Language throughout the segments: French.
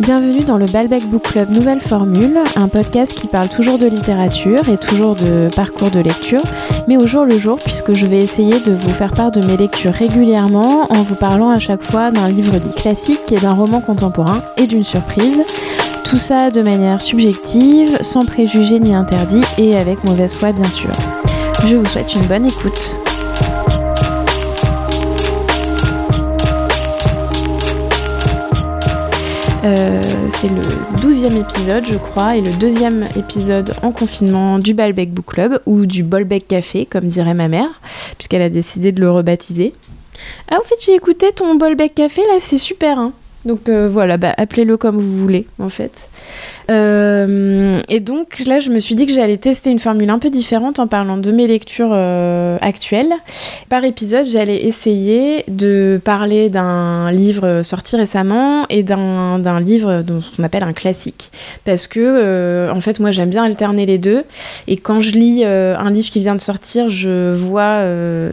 Bienvenue dans le Balbec Book Club Nouvelle Formule, un podcast qui parle toujours de littérature et toujours de parcours de lecture, mais au jour le jour puisque je vais essayer de vous faire part de mes lectures régulièrement en vous parlant à chaque fois d'un livre dit classique et d'un roman contemporain et d'une surprise. Tout ça de manière subjective, sans préjugés ni interdits et avec mauvaise foi bien sûr. Je vous souhaite une bonne écoute. Euh, c'est le douzième épisode, je crois, et le deuxième épisode en confinement du Balbec Book Club, ou du Bolbec Café, comme dirait ma mère, puisqu'elle a décidé de le rebaptiser. Ah, au fait, j'ai écouté ton Bolbec Café, là, c'est super, hein. Donc euh, voilà, bah, appelez-le comme vous voulez, en fait. Euh, et donc là, je me suis dit que j'allais tester une formule un peu différente en parlant de mes lectures euh, actuelles. Par épisode, j'allais essayer de parler d'un livre sorti récemment et d'un livre dont on appelle un classique. Parce que, euh, en fait, moi, j'aime bien alterner les deux. Et quand je lis un livre qui vient de sortir, je vois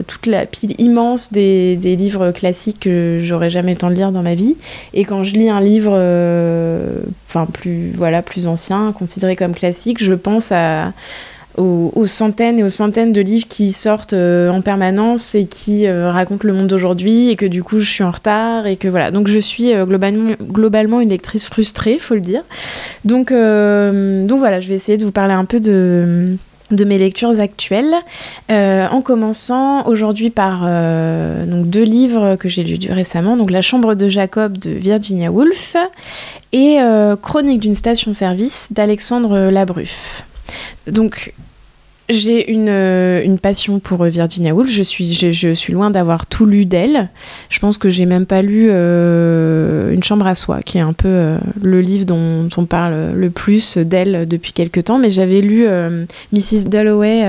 toute la pile immense des, des livres classiques que j'aurais jamais le temps de lire dans ma vie. Et quand je lis un livre, enfin, plus, voilà, plus ancien, considéré comme classique, je pense aux, centaines et aux centaines de livres qui sortent euh, en permanence et qui euh, racontent le monde d'aujourd'hui et que du coup je suis en retard et que voilà. Donc je suis euh, globalement, globalement une lectrice frustrée, faut le dire. Donc, donc voilà, je vais essayer de vous parler un peu de de mes lectures actuelles, en commençant aujourd'hui par donc deux livres que j'ai lus récemment, donc La Chambre de Jacob de Virginia Woolf et Chronique d'une station-service d'Alexandre Labruff. J'ai une, euh, une, passion pour euh, Virginia Woolf. Je suis, je, suis loin d'avoir tout lu d'elle. Je pense que j'ai même pas lu euh, Une chambre à soi, qui est un peu le livre dont on parle le plus d'elle depuis quelque temps. Mais j'avais lu Mrs. Dalloway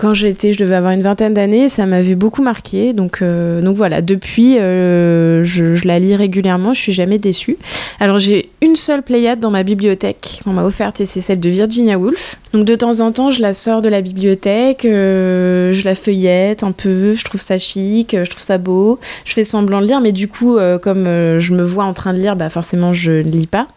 quand j'étais, je devais avoir une vingtaine d'années, ça m'avait beaucoup marqué. Donc, euh, donc voilà, depuis, euh, je, la lis régulièrement, je suis jamais déçue. Alors j'ai une seule Pléiade dans ma bibliothèque qu'on m'a offerte et c'est celle de Virginia Woolf. Donc de temps en temps, je la sors de la bibliothèque, euh, je la feuillette un peu, je trouve ça chic, je trouve ça beau, je fais semblant de lire, mais du coup, comme je me vois en train de lire, bah forcément je ne lis pas.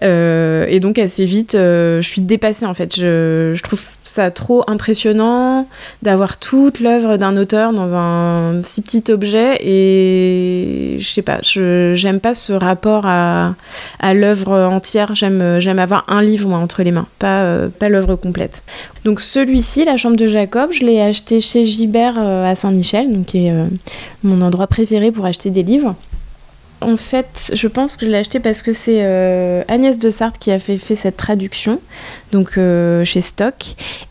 et donc assez vite, je suis dépassée en fait. Je, je trouve ça trop impressionnant d'avoir toute l'œuvre d'un auteur dans un si petit objet et je sais pas, j'aime pas ce rapport à, à l'œuvre entière. J'aime j'aime avoir un livre moi entre les mains, pas euh, pas l'œuvre complète. Donc celui-ci, La Chambre de Jacob, je l'ai acheté chez Gibert euh, à Saint-Michel, donc qui est euh, mon endroit préféré pour acheter des livres. En fait, je pense que je l'ai acheté parce que c'est euh, Agnès de Sarthe qui a fait, cette traduction, donc euh, chez Stock,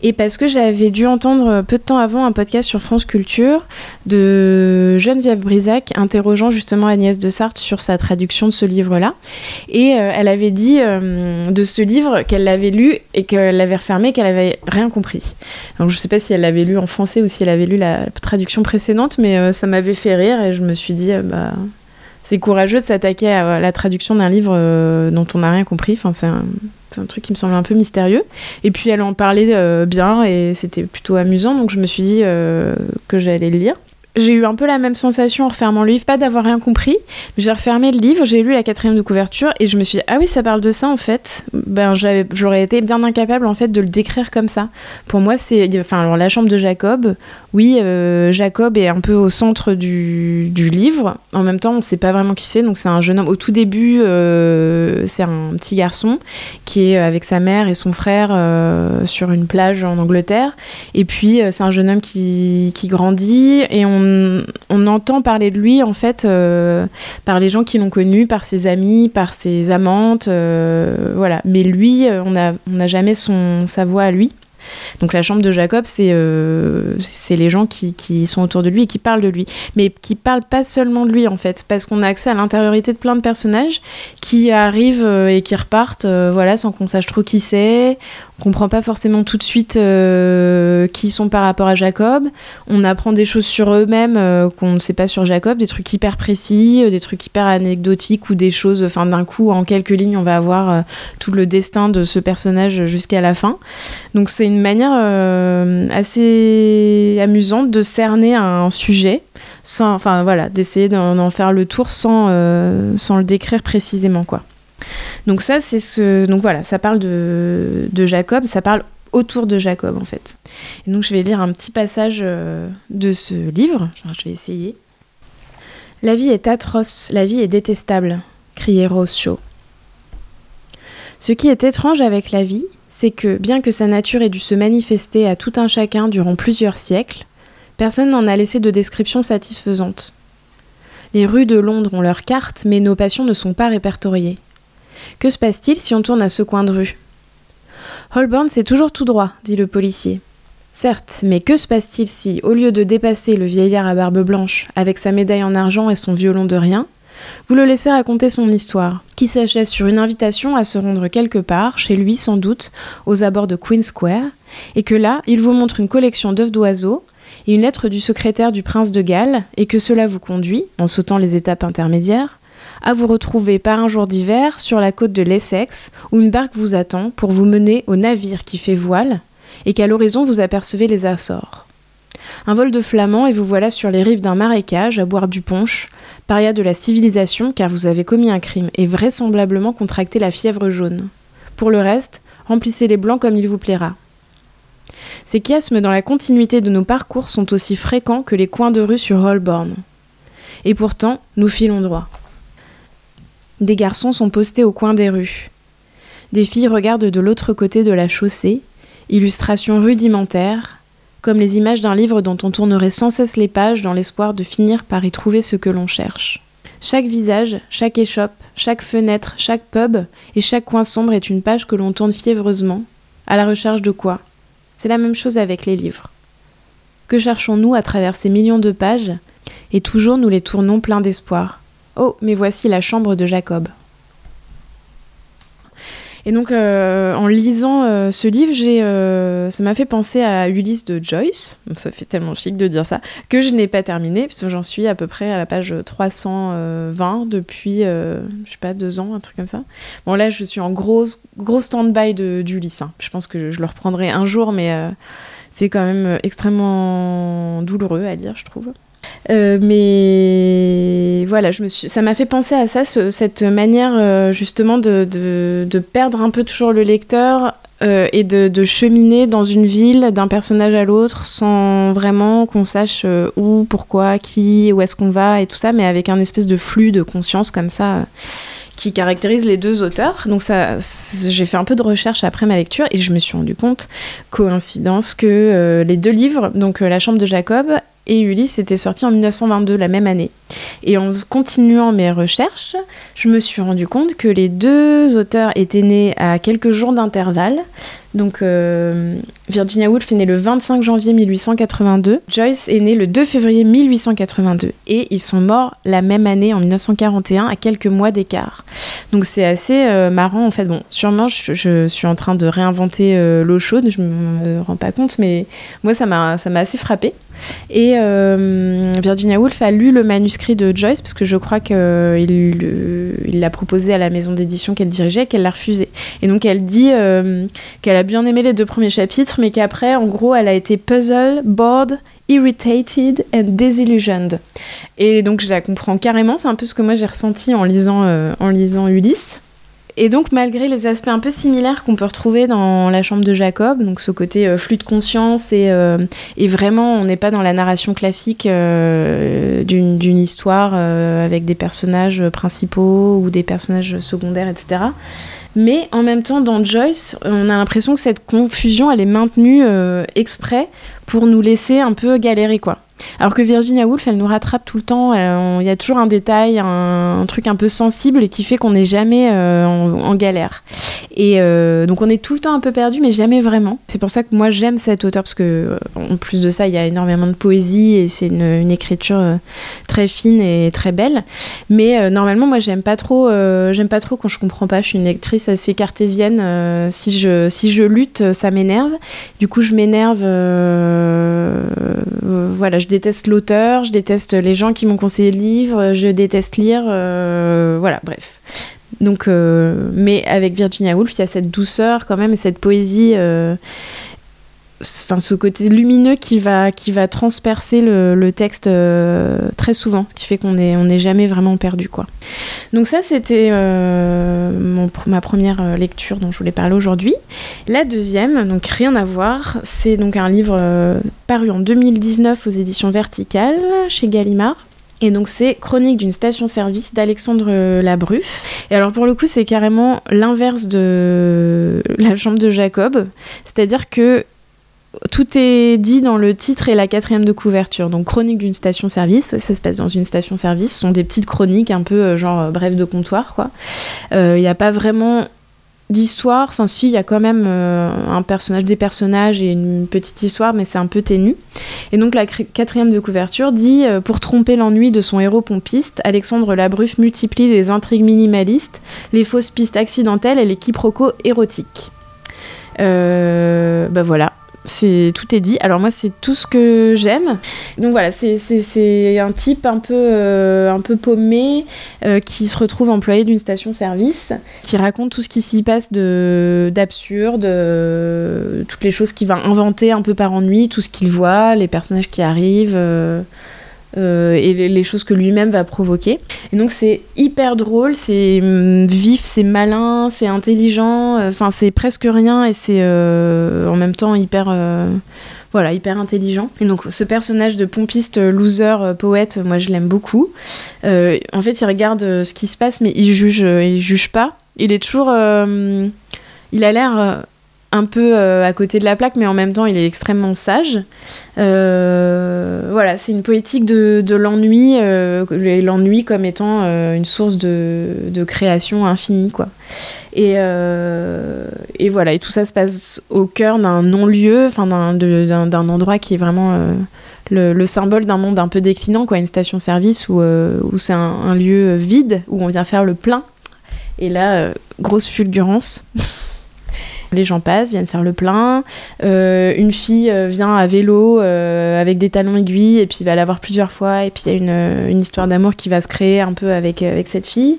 et parce que j'avais dû entendre peu de temps avant un podcast sur France Culture de Geneviève Brisac interrogeant justement Agnès de Sarthe sur sa traduction de ce livre-là. Et euh, elle avait dit de ce livre qu'elle l'avait lu et qu'elle l'avait refermé, qu'elle avait rien compris. Donc je sais pas si elle l'avait lu en français ou si elle avait lu la traduction précédente, mais ça m'avait fait rire et je me suis dit, bah c'est courageux de s'attaquer à la traduction d'un livre euh, dont on n'a rien compris. Enfin, c'est un, truc qui me semble un peu mystérieux. Et puis elle en parlait euh, bien et c'était plutôt amusant, donc je me suis dit euh, que j'allais le lire j'ai eu un peu la même sensation en refermant le livre, pas d'avoir rien compris. J'ai refermé le livre, j'ai lu la quatrième de couverture et je me suis dit, ah oui, ça parle de ça en fait. Ben, j'aurais été bien incapable en fait de le décrire comme ça. Pour moi, c'est. Enfin, alors la chambre de Jacob, oui, euh, Jacob est un peu au centre du, livre. En même temps, on ne sait pas vraiment qui c'est. Donc, c'est un jeune homme. Au tout début, euh, c'est un petit garçon qui est avec sa mère et son frère euh, sur une plage en Angleterre. Et puis, c'est un jeune homme qui, qui grandit et on on, entend parler de lui en fait euh, par les gens qui l'ont connu, par ses amis, par ses amantes, euh, voilà. Mais lui, euh, on n'a jamais sa voix à lui. Donc la chambre de Jacob, c'est les gens qui, qui, sont autour de lui et qui parlent de lui. Mais qui parlent pas seulement de lui en fait, parce qu'on a accès à l'intériorité de plein de personnages qui arrivent et qui repartent voilà, sans qu'on sache trop qui c'est. On comprend pas forcément tout de suite euh, qui sont par rapport à Jacob. On apprend des choses sur eux-mêmes euh, qu'on ne sait pas sur Jacob, des trucs hyper précis, euh, des trucs hyper anecdotiques ou des choses, enfin d'un coup en quelques lignes on va avoir tout le destin de ce personnage jusqu'à la fin. Donc c'est une manière assez amusante de cerner un sujet sans, enfin voilà, d'essayer d'en faire le tour sans, sans le décrire précisément quoi. Donc ça, c'est ce. Donc voilà, ça parle de, de Jacob, ça parle autour de Jacob en fait. Et donc je vais lire un petit passage euh, de ce livre, je vais essayer. La vie est atroce, la vie est détestable, criait Shaw. Ce qui est étrange avec la vie, c'est que, bien que sa nature ait dû se manifester à tout un chacun durant plusieurs siècles, personne n'en a laissé de description satisfaisante. Les rues de Londres ont leurs cartes, mais nos passions ne sont pas répertoriées. Que se passe-t-il si on tourne à ce coin de rue? Holborn, c'est toujours tout droit, dit le policier. Certes, mais que se passe-t-il si, au lieu de dépasser le vieillard à barbe blanche, avec sa médaille en argent et son violon de rien, vous le laissez raconter son histoire, qui s'achève sur une invitation à se rendre quelque part, chez lui sans doute, aux abords de Queen Square, et que là, il vous montre une collection d'œufs d'oiseaux et une lettre du secrétaire du prince de Galles, et que cela vous conduit, en sautant les étapes intermédiaires, à vous retrouver par un jour d'hiver sur la côte de l'Essex, où une barque vous attend pour vous mener au navire qui fait voile, et qu'à l'horizon vous apercevez les Açores. Un vol de flamand et vous voilà sur les rives d'un marécage à boire du punch, paria de la civilisation car vous avez commis un crime et vraisemblablement contracté la fièvre jaune. Pour le reste, remplissez les blancs comme il vous plaira. Ces chiasmes dans la continuité de nos parcours sont aussi fréquents que les coins de rue sur Holborn. Et pourtant, nous filons droit. Des garçons sont postés au coin des rues. Des filles regardent de l'autre côté de la chaussée, illustration rudimentaire, comme les images d'un livre dont on tournerait sans cesse les pages dans l'espoir de finir par y trouver ce que l'on cherche. Chaque visage, chaque échoppe, chaque fenêtre, chaque pub et chaque coin sombre est une page que l'on tourne fiévreusement. À la recherche de quoi? C'est la même chose avec les livres. Que cherchons-nous à travers ces millions de pages? Et toujours nous les tournons pleins d'espoir. Oh, mais voici la chambre de Jacob. Et donc, euh, en lisant euh, ce livre, j'ai, euh, ça m'a fait penser à Ulysse de Joyce. ça fait tellement chic de dire ça, que je n'ai pas terminé, puisque j'en suis à peu près à la page 320 depuis, je sais pas, deux ans, un truc comme ça. Bon, là, je suis en gros, gros stand-by d'Ulysse. Hein. Je pense que je le reprendrai un jour, mais c'est quand même extrêmement douloureux à lire, je trouve. Euh, mais voilà, je me suis, ça m'a fait penser à ça, cette manière euh, justement de, de, perdre un peu toujours le lecteur euh, et de, de, cheminer dans une ville d'un personnage à l'autre sans vraiment qu'on sache où, pourquoi, qui, où est-ce qu'on va et tout ça, mais avec un espèce de flux de conscience comme ça qui caractérise les deux auteurs. Donc ça, j'ai fait un peu de recherche après ma lecture et je me suis rendu compte, coïncidence, que les deux livres, donc La Chambre de Jacob et Ulysse était sorti en 1922, la même année. Et en continuant mes recherches, je me suis rendu compte que les deux auteurs étaient nés à quelques jours d'intervalle. Donc euh, Virginia Woolf est née le 25 janvier 1882, Joyce est née le 2 février 1882 et ils sont morts la même année en 1941 à quelques mois d'écart. Donc c'est assez euh, marrant en fait. Bon, sûrement je, suis en train de réinventer euh, l'eau chaude, je me rends pas compte, mais moi ça m'a assez frappé. Et Virginia Woolf a lu le manuscrit de Joyce parce que je crois qu'il euh, l'a proposé à la maison d'édition qu'elle dirigeait qu'elle l'a refusé. Et donc elle dit euh, qu'elle a bien aimé les deux premiers chapitres, mais qu'après, en gros, elle a été puzzled, bored, irritated and disillusioned. Et donc je la comprends carrément, c'est un peu ce que moi j'ai ressenti en lisant, en lisant Ulysse. Et donc, malgré les aspects un peu similaires qu'on peut retrouver dans La Chambre de Jacob, donc ce côté euh, flux de conscience et, euh, et vraiment, on n'est pas dans la narration classique euh, d'une histoire avec des personnages principaux ou des personnages secondaires, etc. Mais en même temps, dans Joyce, on a l'impression que cette confusion, elle est maintenue exprès pour nous laisser un peu galérer, quoi. Alors que Virginia Woolf, elle nous rattrape tout le temps. Il y a toujours un détail, un, truc un peu sensible qui fait qu'on n'est jamais euh, en, galère. Et euh, donc on est tout le temps un peu perdu, mais jamais vraiment. C'est pour ça que moi j'aime cet auteur parce que euh, en plus de ça, il y a énormément de poésie et c'est une, écriture très fine et très belle. Mais normalement, moi j'aime pas trop, j'aime pas trop quand je comprends pas. Je suis une lectrice assez cartésienne. si je si je lutte, ça m'énerve. Du coup, je m'énerve. voilà, je déteste l'auteur, je déteste les gens qui m'ont conseillé le livre, je déteste lire, euh, voilà, bref. Donc, euh, mais avec Virginia Woolf, il y a cette douceur quand même et cette poésie. Euh, ce côté lumineux qui va qui va transpercer le, texte euh, très souvent ce qui fait qu'on est on n'est jamais vraiment perdu quoi donc ça c'était ma première lecture dont je voulais parler aujourd'hui la deuxième donc rien à voir c'est donc un livre paru en 2019 aux éditions Verticales chez Gallimard et donc c'est Chronique d'une station-service d'Alexandre Labruff. Et alors pour le coup c'est carrément l'inverse de La chambre de Jacob. C'est-à-dire que tout est dit dans le titre et la quatrième de couverture. Donc, chronique d'une station-service, ça se passe dans une station-service. Ce sont des petites chroniques, un peu euh, genre euh, bref de comptoir, quoi. Il euh, n'y a pas vraiment d'histoire. Enfin, si, il y a quand même un personnage, des personnages et une petite histoire, mais c'est un peu ténu. Et donc, la quatrième de couverture dit Pour tromper l'ennui de son héros pompiste, Alexandre Labruffe multiplie les intrigues minimalistes, les fausses pistes accidentelles et les quiproquos érotiques. Euh, bah voilà, c'est tout est dit. Alors moi c'est tout ce que j'aime. Donc voilà, c'est un type un peu, euh, un peu paumé euh, qui se retrouve employé d'une station-service, qui raconte tout ce qui s'y passe d'absurde, euh, toutes les choses qu'il va inventer un peu par ennui, tout ce qu'il voit, les personnages qui arrivent. Euh, et les, choses que lui-même va provoquer. Et donc c'est hyper drôle, c'est hum, vif, c'est malin, c'est intelligent, euh, enfin c'est presque rien et c'est euh, en même temps hyper voilà, hyper intelligent. Et donc ce personnage de pompiste loser poète, moi je l'aime beaucoup. en fait, il regarde ce qui se passe, mais il juge, il juge pas. Il est toujours, il a l'air un peu à côté de la plaque, mais en même temps, il est extrêmement sage. Euh, voilà, c'est une poétique de, l'ennui, euh, l'ennui comme étant euh, une source de, création infinie, quoi. Et, voilà, et tout ça se passe au cœur d'un non-lieu, enfin d'un endroit qui est vraiment le, symbole d'un monde un peu déclinant, quoi, une station-service où, c'est un, lieu vide, où on vient faire le plein. Et là, grosse fulgurance. Les gens passent, viennent faire le plein. Euh, une fille euh, vient à vélo euh, avec des talons aiguilles et puis va l'avoir plusieurs fois. Et puis il y a une, histoire d'amour qui va se créer un peu avec, avec cette fille.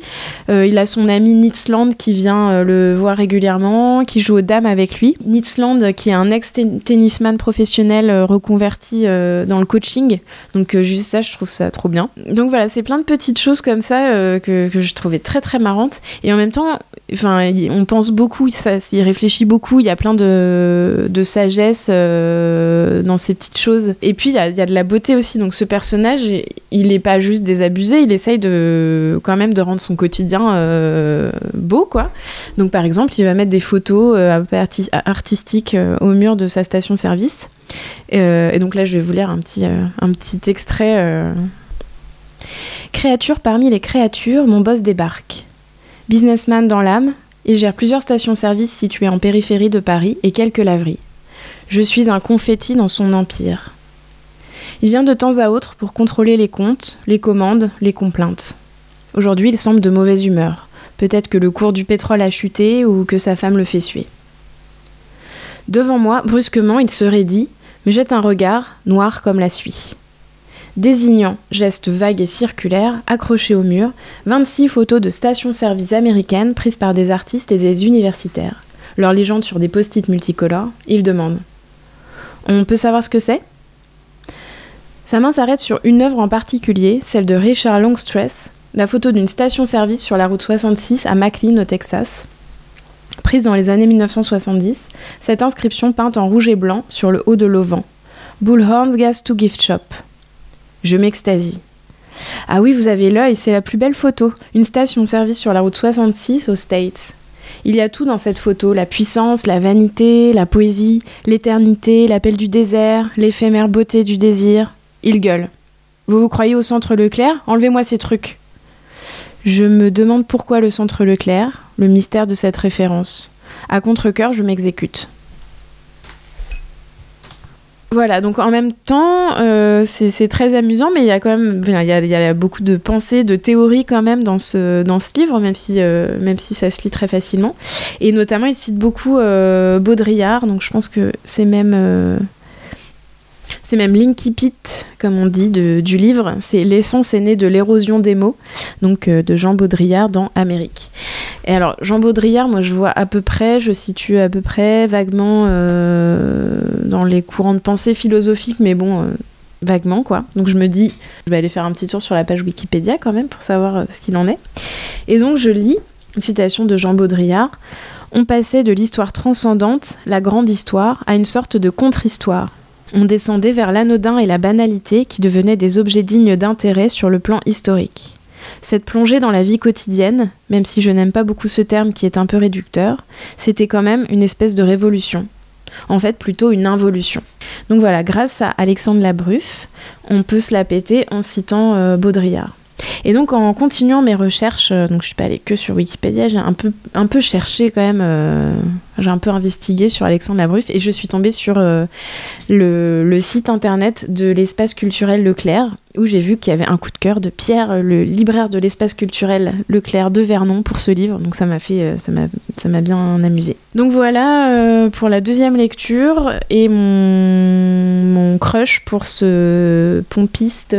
il a son ami Nitzland qui vient le voir régulièrement, qui joue aux dames avec lui. Nitzland qui est un ex-tennisman professionnel reconverti dans le coaching. Donc juste ça, je trouve ça trop bien. Donc voilà, c'est plein de petites choses comme ça que, que je trouvais très très marrantes. Et en même temps, enfin, on pense beaucoup, ça, il réfléchit beaucoup, il y a plein de, de sagesse euh, dans ces petites choses. Et puis il y, a, de la beauté aussi. Donc ce personnage, il n'est pas juste désabusé, il essaye de quand même de rendre son quotidien euh, beau, quoi. Donc par exemple, il va mettre des photos euh, un peu artistiques au mur de sa station-service. et donc là, je vais vous lire un petit, un petit extrait. Créature parmi les créatures, mon boss débarque. Businessman dans l'âme, il gère plusieurs stations-service situées en périphérie de Paris et quelques laveries. Je suis un confetti dans son empire. Il vient de temps à autre pour contrôler les comptes, les commandes, les complaintes. Aujourd'hui, il semble de mauvaise humeur. Peut-être que le cours du pétrole a chuté ou que sa femme le fait suer. Devant moi, brusquement, il se raidit, me jette un regard, noir comme la suie désignant, geste vague et circulaire, accroché au mur, 26 photos de stations-service américaines prises par des artistes et des universitaires. Leur légende sur des post-it multicolores, il demande On peut savoir ce que c'est? Sa main s'arrête sur une œuvre en particulier, celle de Richard Longstress, la photo d'une station-service sur la route 66 à McLean, au Texas. Prise dans les années 1970, cette inscription peinte en rouge et blanc sur le haut de l'auvent Bullhorn's Gas to Gift Shop. Je m'extasie. Ah oui, vous avez l'œil, c'est la plus belle photo. Une station-service sur la route 66 aux States. Il y a tout dans cette photo, la puissance, la vanité, la poésie, l'éternité, l'appel du désert, l'éphémère beauté du désir. Il gueule. Vous vous croyez au centre Leclerc? Enlevez-moi ces trucs. Je me demande pourquoi le centre Leclerc, le mystère de cette référence. À contre-coeur, je m'exécute. Voilà, donc en même temps, euh, c'est très amusant, mais il y a quand même il y a, beaucoup de pensées, de théories quand même dans ce, livre, même si, euh, même si ça se lit très facilement. Et notamment, il cite beaucoup euh, Baudrillard, donc je pense que c'est même C'est même l'incipit, comme on dit, du livre. C'est l'essence est née de l'érosion des mots, donc euh, de Jean Baudrillard dans Amérique. Et alors, Jean Baudrillard, moi je vois à peu près, je situe à peu près vaguement euh, dans les courants de pensée philosophiques, mais bon, euh, vaguement quoi. Donc je me dis, je vais aller faire un petit tour sur la page Wikipédia quand même pour savoir ce qu'il en est. Et donc je lis une citation de Jean Baudrillard. On passait de l'histoire transcendante, la grande histoire, à une sorte de contre-histoire on descendait vers l'anodin et la banalité qui devenaient des objets dignes d'intérêt sur le plan historique. Cette plongée dans la vie quotidienne, même si je n'aime pas beaucoup ce terme qui est un peu réducteur, c'était quand même une espèce de révolution. En fait, plutôt une involution. Donc voilà, grâce à Alexandre Labruffe, on peut se la péter en citant euh, Baudrillard. Et donc en continuant mes recherches, euh, donc je suis pas allée que sur Wikipédia, j'ai un peu, un peu cherché quand même, euh, j'ai un peu investigué sur Alexandre Labruffe et je suis tombée sur euh, le, site internet de l'espace culturel Leclerc où j'ai vu qu'il y avait un coup de cœur de Pierre, le libraire de l'espace culturel Leclerc de Vernon pour ce livre. Donc ça m'a fait, euh, ça m'a, ça m'a bien amusé. Donc voilà euh, pour la deuxième lecture et mon, crush pour ce pompiste,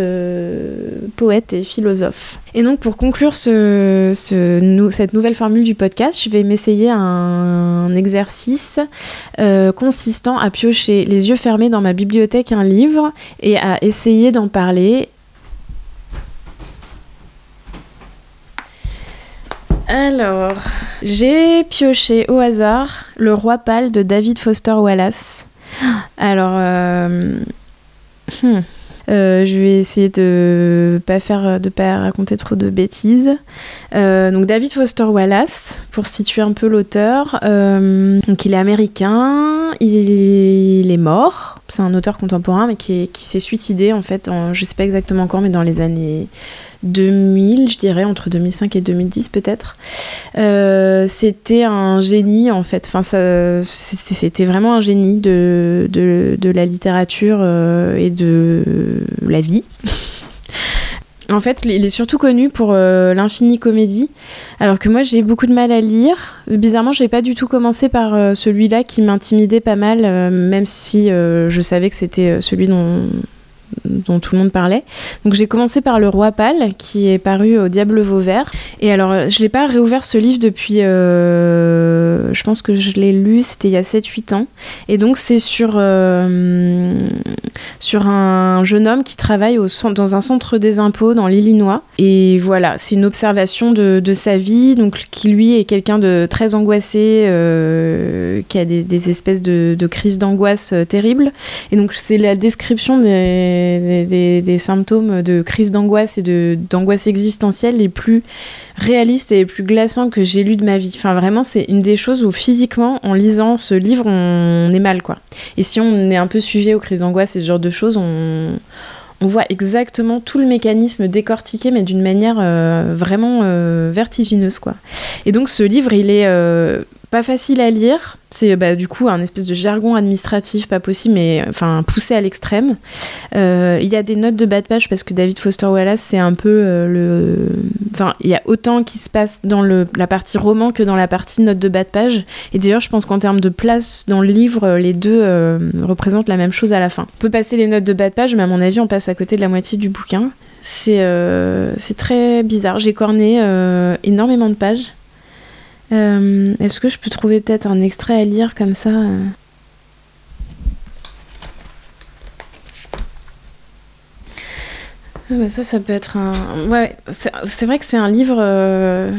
poète et philosophe. Et donc pour conclure ce, ce, cette nouvelle formule du podcast, je vais m'essayer un, exercice consistant à piocher les yeux fermés dans ma bibliothèque un livre et à essayer d'en parler Alors, j'ai pioché au hasard Le Roi Pâle de David Foster Wallace. Alors, euh, hmm, euh, je vais essayer de pas faire, de pas raconter trop de bêtises. Euh, donc David Foster Wallace, pour situer un peu l'auteur, donc il est américain, il, est mort. C'est un auteur contemporain, qui, s'est suicidé en fait, en, je sais pas exactement quand, mais dans les années 2000, je dirais, entre 2005 et 2010 peut-être. Euh, c'était un génie en fait, c'était vraiment un génie de, de, la littérature euh, et de la vie. En fait, il est surtout connu pour euh, l'infini comédie, alors que moi j'ai beaucoup de mal à lire. Bizarrement, je n'ai pas du tout commencé par celui-là qui m'intimidait pas mal, même si je savais que c'était celui dont, dont tout le monde parlait. Donc j'ai commencé par Le Roi Pâle, qui est paru au Diable Vauvert. Et alors, je l'ai pas réouvert ce livre depuis. Euh, je pense que je l'ai lu, c'était il y a 7-8 ans. Et donc, c'est sur, euh, sur un jeune homme qui travaille au, dans un centre des impôts dans l'Illinois. Et voilà, c'est une observation de, de, sa vie, donc qui lui est quelqu'un de très angoissé, euh, qui a des, espèces de crises d'angoisse terribles. Et donc, c'est la description des des, symptômes de crise d'angoisse et d'angoisse existentielle les plus réalistes et les plus glaçants que j'ai lus de ma vie. Enfin, vraiment, c'est une des choses où physiquement, en lisant ce livre, on est mal, quoi. Et si on est un peu sujet aux crises d'angoisse et ce genre de choses, on, voit exactement tout le mécanisme décortiqué, mais d'une manière euh, vraiment euh, vertigineuse, quoi. Et donc, ce livre, il est euh, pas facile à lire. C'est bah, du coup un espèce de jargon administratif pas possible, mais enfin poussé à l'extrême. Euh, il y a des notes de bas de page parce que David Foster Wallace, c'est un peu euh, le. Enfin, il y a autant qui se passe dans le, la partie roman que dans la partie notes de bas de page. Et d'ailleurs, je pense qu'en termes de place dans le livre, les deux euh, représentent la même chose à la fin. On peut passer les notes de bas de page, mais à mon avis, on passe à côté de la moitié du bouquin. C'est très bizarre. J'ai corné énormément de pages. Euh, est-ce que je peux trouver peut-être un extrait à lire comme ça euh ah bah ça, ça peut être un. Ouais, c'est vrai que c'est un livre. Euh...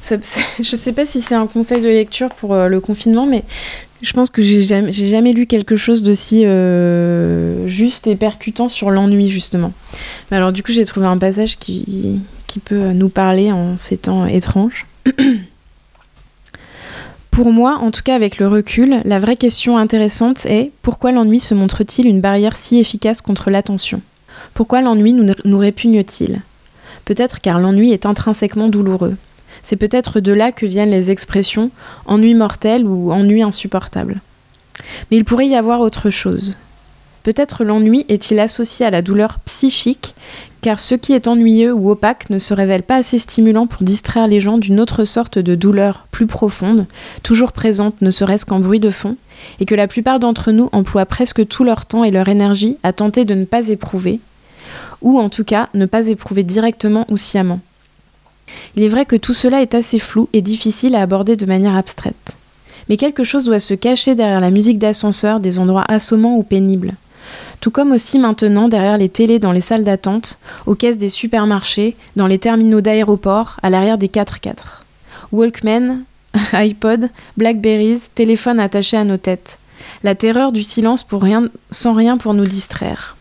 je sais pas si c'est un conseil de lecture pour euh, le confinement, mais je pense que j'ai jamais, jamais lu quelque chose d'aussi juste et percutant sur l'ennui, justement. Alors, du coup, j'ai trouvé un passage qui peut nous parler en ces temps étranges. Pour moi, en tout cas avec le recul, la vraie question intéressante est pourquoi l'ennui se montre-t-il une barrière si efficace contre l'attention? Pourquoi l'ennui nous, répugne-t-il? Peut-être car l'ennui est intrinsèquement douloureux. C'est peut-être de là que viennent les expressions ennui mortel ou ennui insupportable. Mais il pourrait y avoir autre chose. Peut-être l'ennui est-il associé à la douleur psychique car ce qui est ennuyeux ou opaque ne se révèle pas assez stimulant pour distraire les gens d'une autre sorte de douleur plus profonde, toujours présente ne serait-ce qu'en bruit de fond, et que la plupart d'entre nous emploient presque tout leur temps et leur énergie à tenter de ne pas éprouver, ou en tout cas ne pas éprouver directement ou sciemment. Il est vrai que tout cela est assez flou et difficile à aborder de manière abstraite. Mais quelque chose doit se cacher derrière la musique d'ascenseur des endroits assommants ou pénibles. Tout comme aussi maintenant derrière les télés dans les salles d'attente, aux caisses des supermarchés, dans les terminaux d'aéroport, à l'arrière des 4x4. Walkman, iPod, Blackberries, téléphone attaché à nos têtes. La terreur du silence pour rien, sans rien pour nous distraire.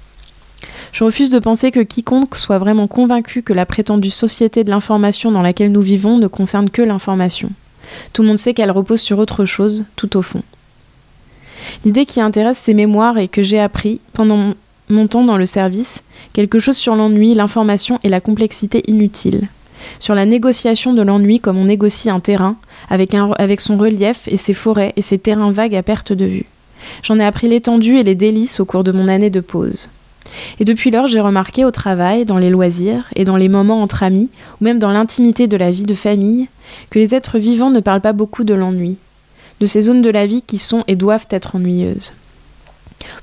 Je refuse de penser que quiconque soit vraiment convaincu que la prétendue société de l'information dans laquelle nous vivons ne concerne que l'information. Tout le monde sait qu'elle repose sur autre chose, tout au fond. L'idée qui intéresse ces mémoires et que j'ai appris pendant mon temps dans le service, quelque chose sur l'ennui, l'information et la complexité inutile. Sur la négociation de l'ennui comme on négocie un terrain, avec, avec son relief et ses forêts et ses terrains vagues à perte de vue. J'en ai appris l'étendue et les délices au cours de mon année de pause. Et depuis lors, j'ai remarqué au travail, dans les loisirs et dans les moments entre amis, ou même dans l'intimité de la vie de famille, que les êtres vivants ne parlent pas beaucoup de l'ennui, de ces zones de la vie qui sont et doivent être ennuyeuses.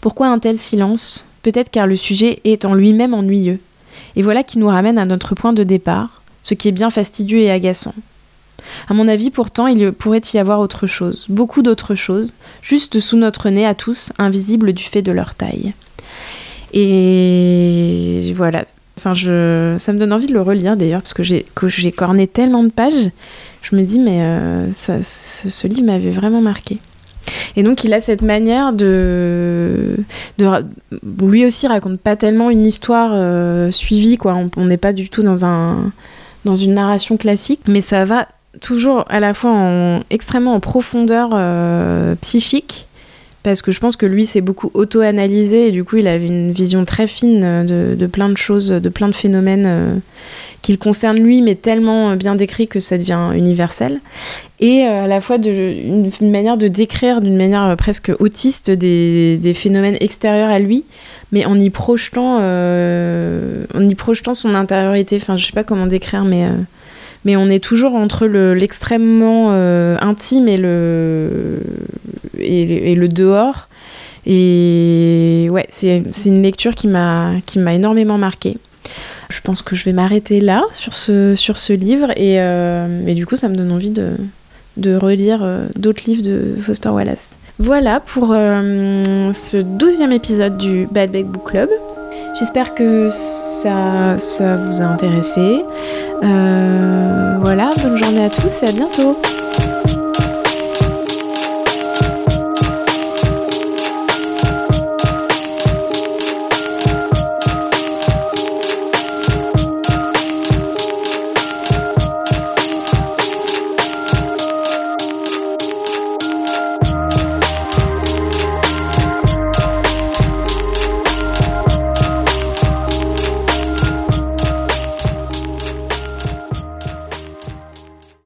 Pourquoi un tel silence? Peut-être car le sujet est en lui-même ennuyeux. Et voilà qui nous ramène à notre point de départ, ce qui est bien fastidieux et agaçant. À mon avis, pourtant, il pourrait y avoir autre chose, beaucoup d'autres choses, juste sous notre nez à tous, invisibles du fait de leur taille. Et voilà. Enfin, je... ça me donne envie de le relire d'ailleurs, parce que j'ai, corné tellement de pages. Je me dis, mais euh, ce, livre m'avait vraiment marqué. Et donc, il a cette manière de. lui aussi raconte pas tellement une histoire euh, suivie, quoi. On n'est pas du tout dans, un, dans une narration classique, mais ça va toujours à la fois en, extrêmement en profondeur euh, psychique parce que je pense que lui s'est beaucoup auto-analysé et du coup il avait une vision très fine de, plein de choses, de plein de phénomènes euh, qu'il concerne lui, mais tellement bien décrit que ça devient universel. Et euh, à la fois une, manière de décrire d'une manière euh, presque autiste des, phénomènes extérieurs à lui, mais en y projetant, en y projetant son intériorité. Enfin, je sais pas comment décrire, mais mais on est toujours entre l'extrêmement euh, intime et le, et, dehors. Et ouais, c'est une lecture qui m'a énormément marqué. Je pense que je vais m'arrêter là sur ce, sur ce livre et, euh, du coup ça me donne envie de, de relire euh, d'autres livres de Foster Wallace. Voilà pour ce douzième épisode du Bad Bag Book Club. J'espère que ça, vous a intéressé. Euh, voilà, bonne journée à tous et à bientôt.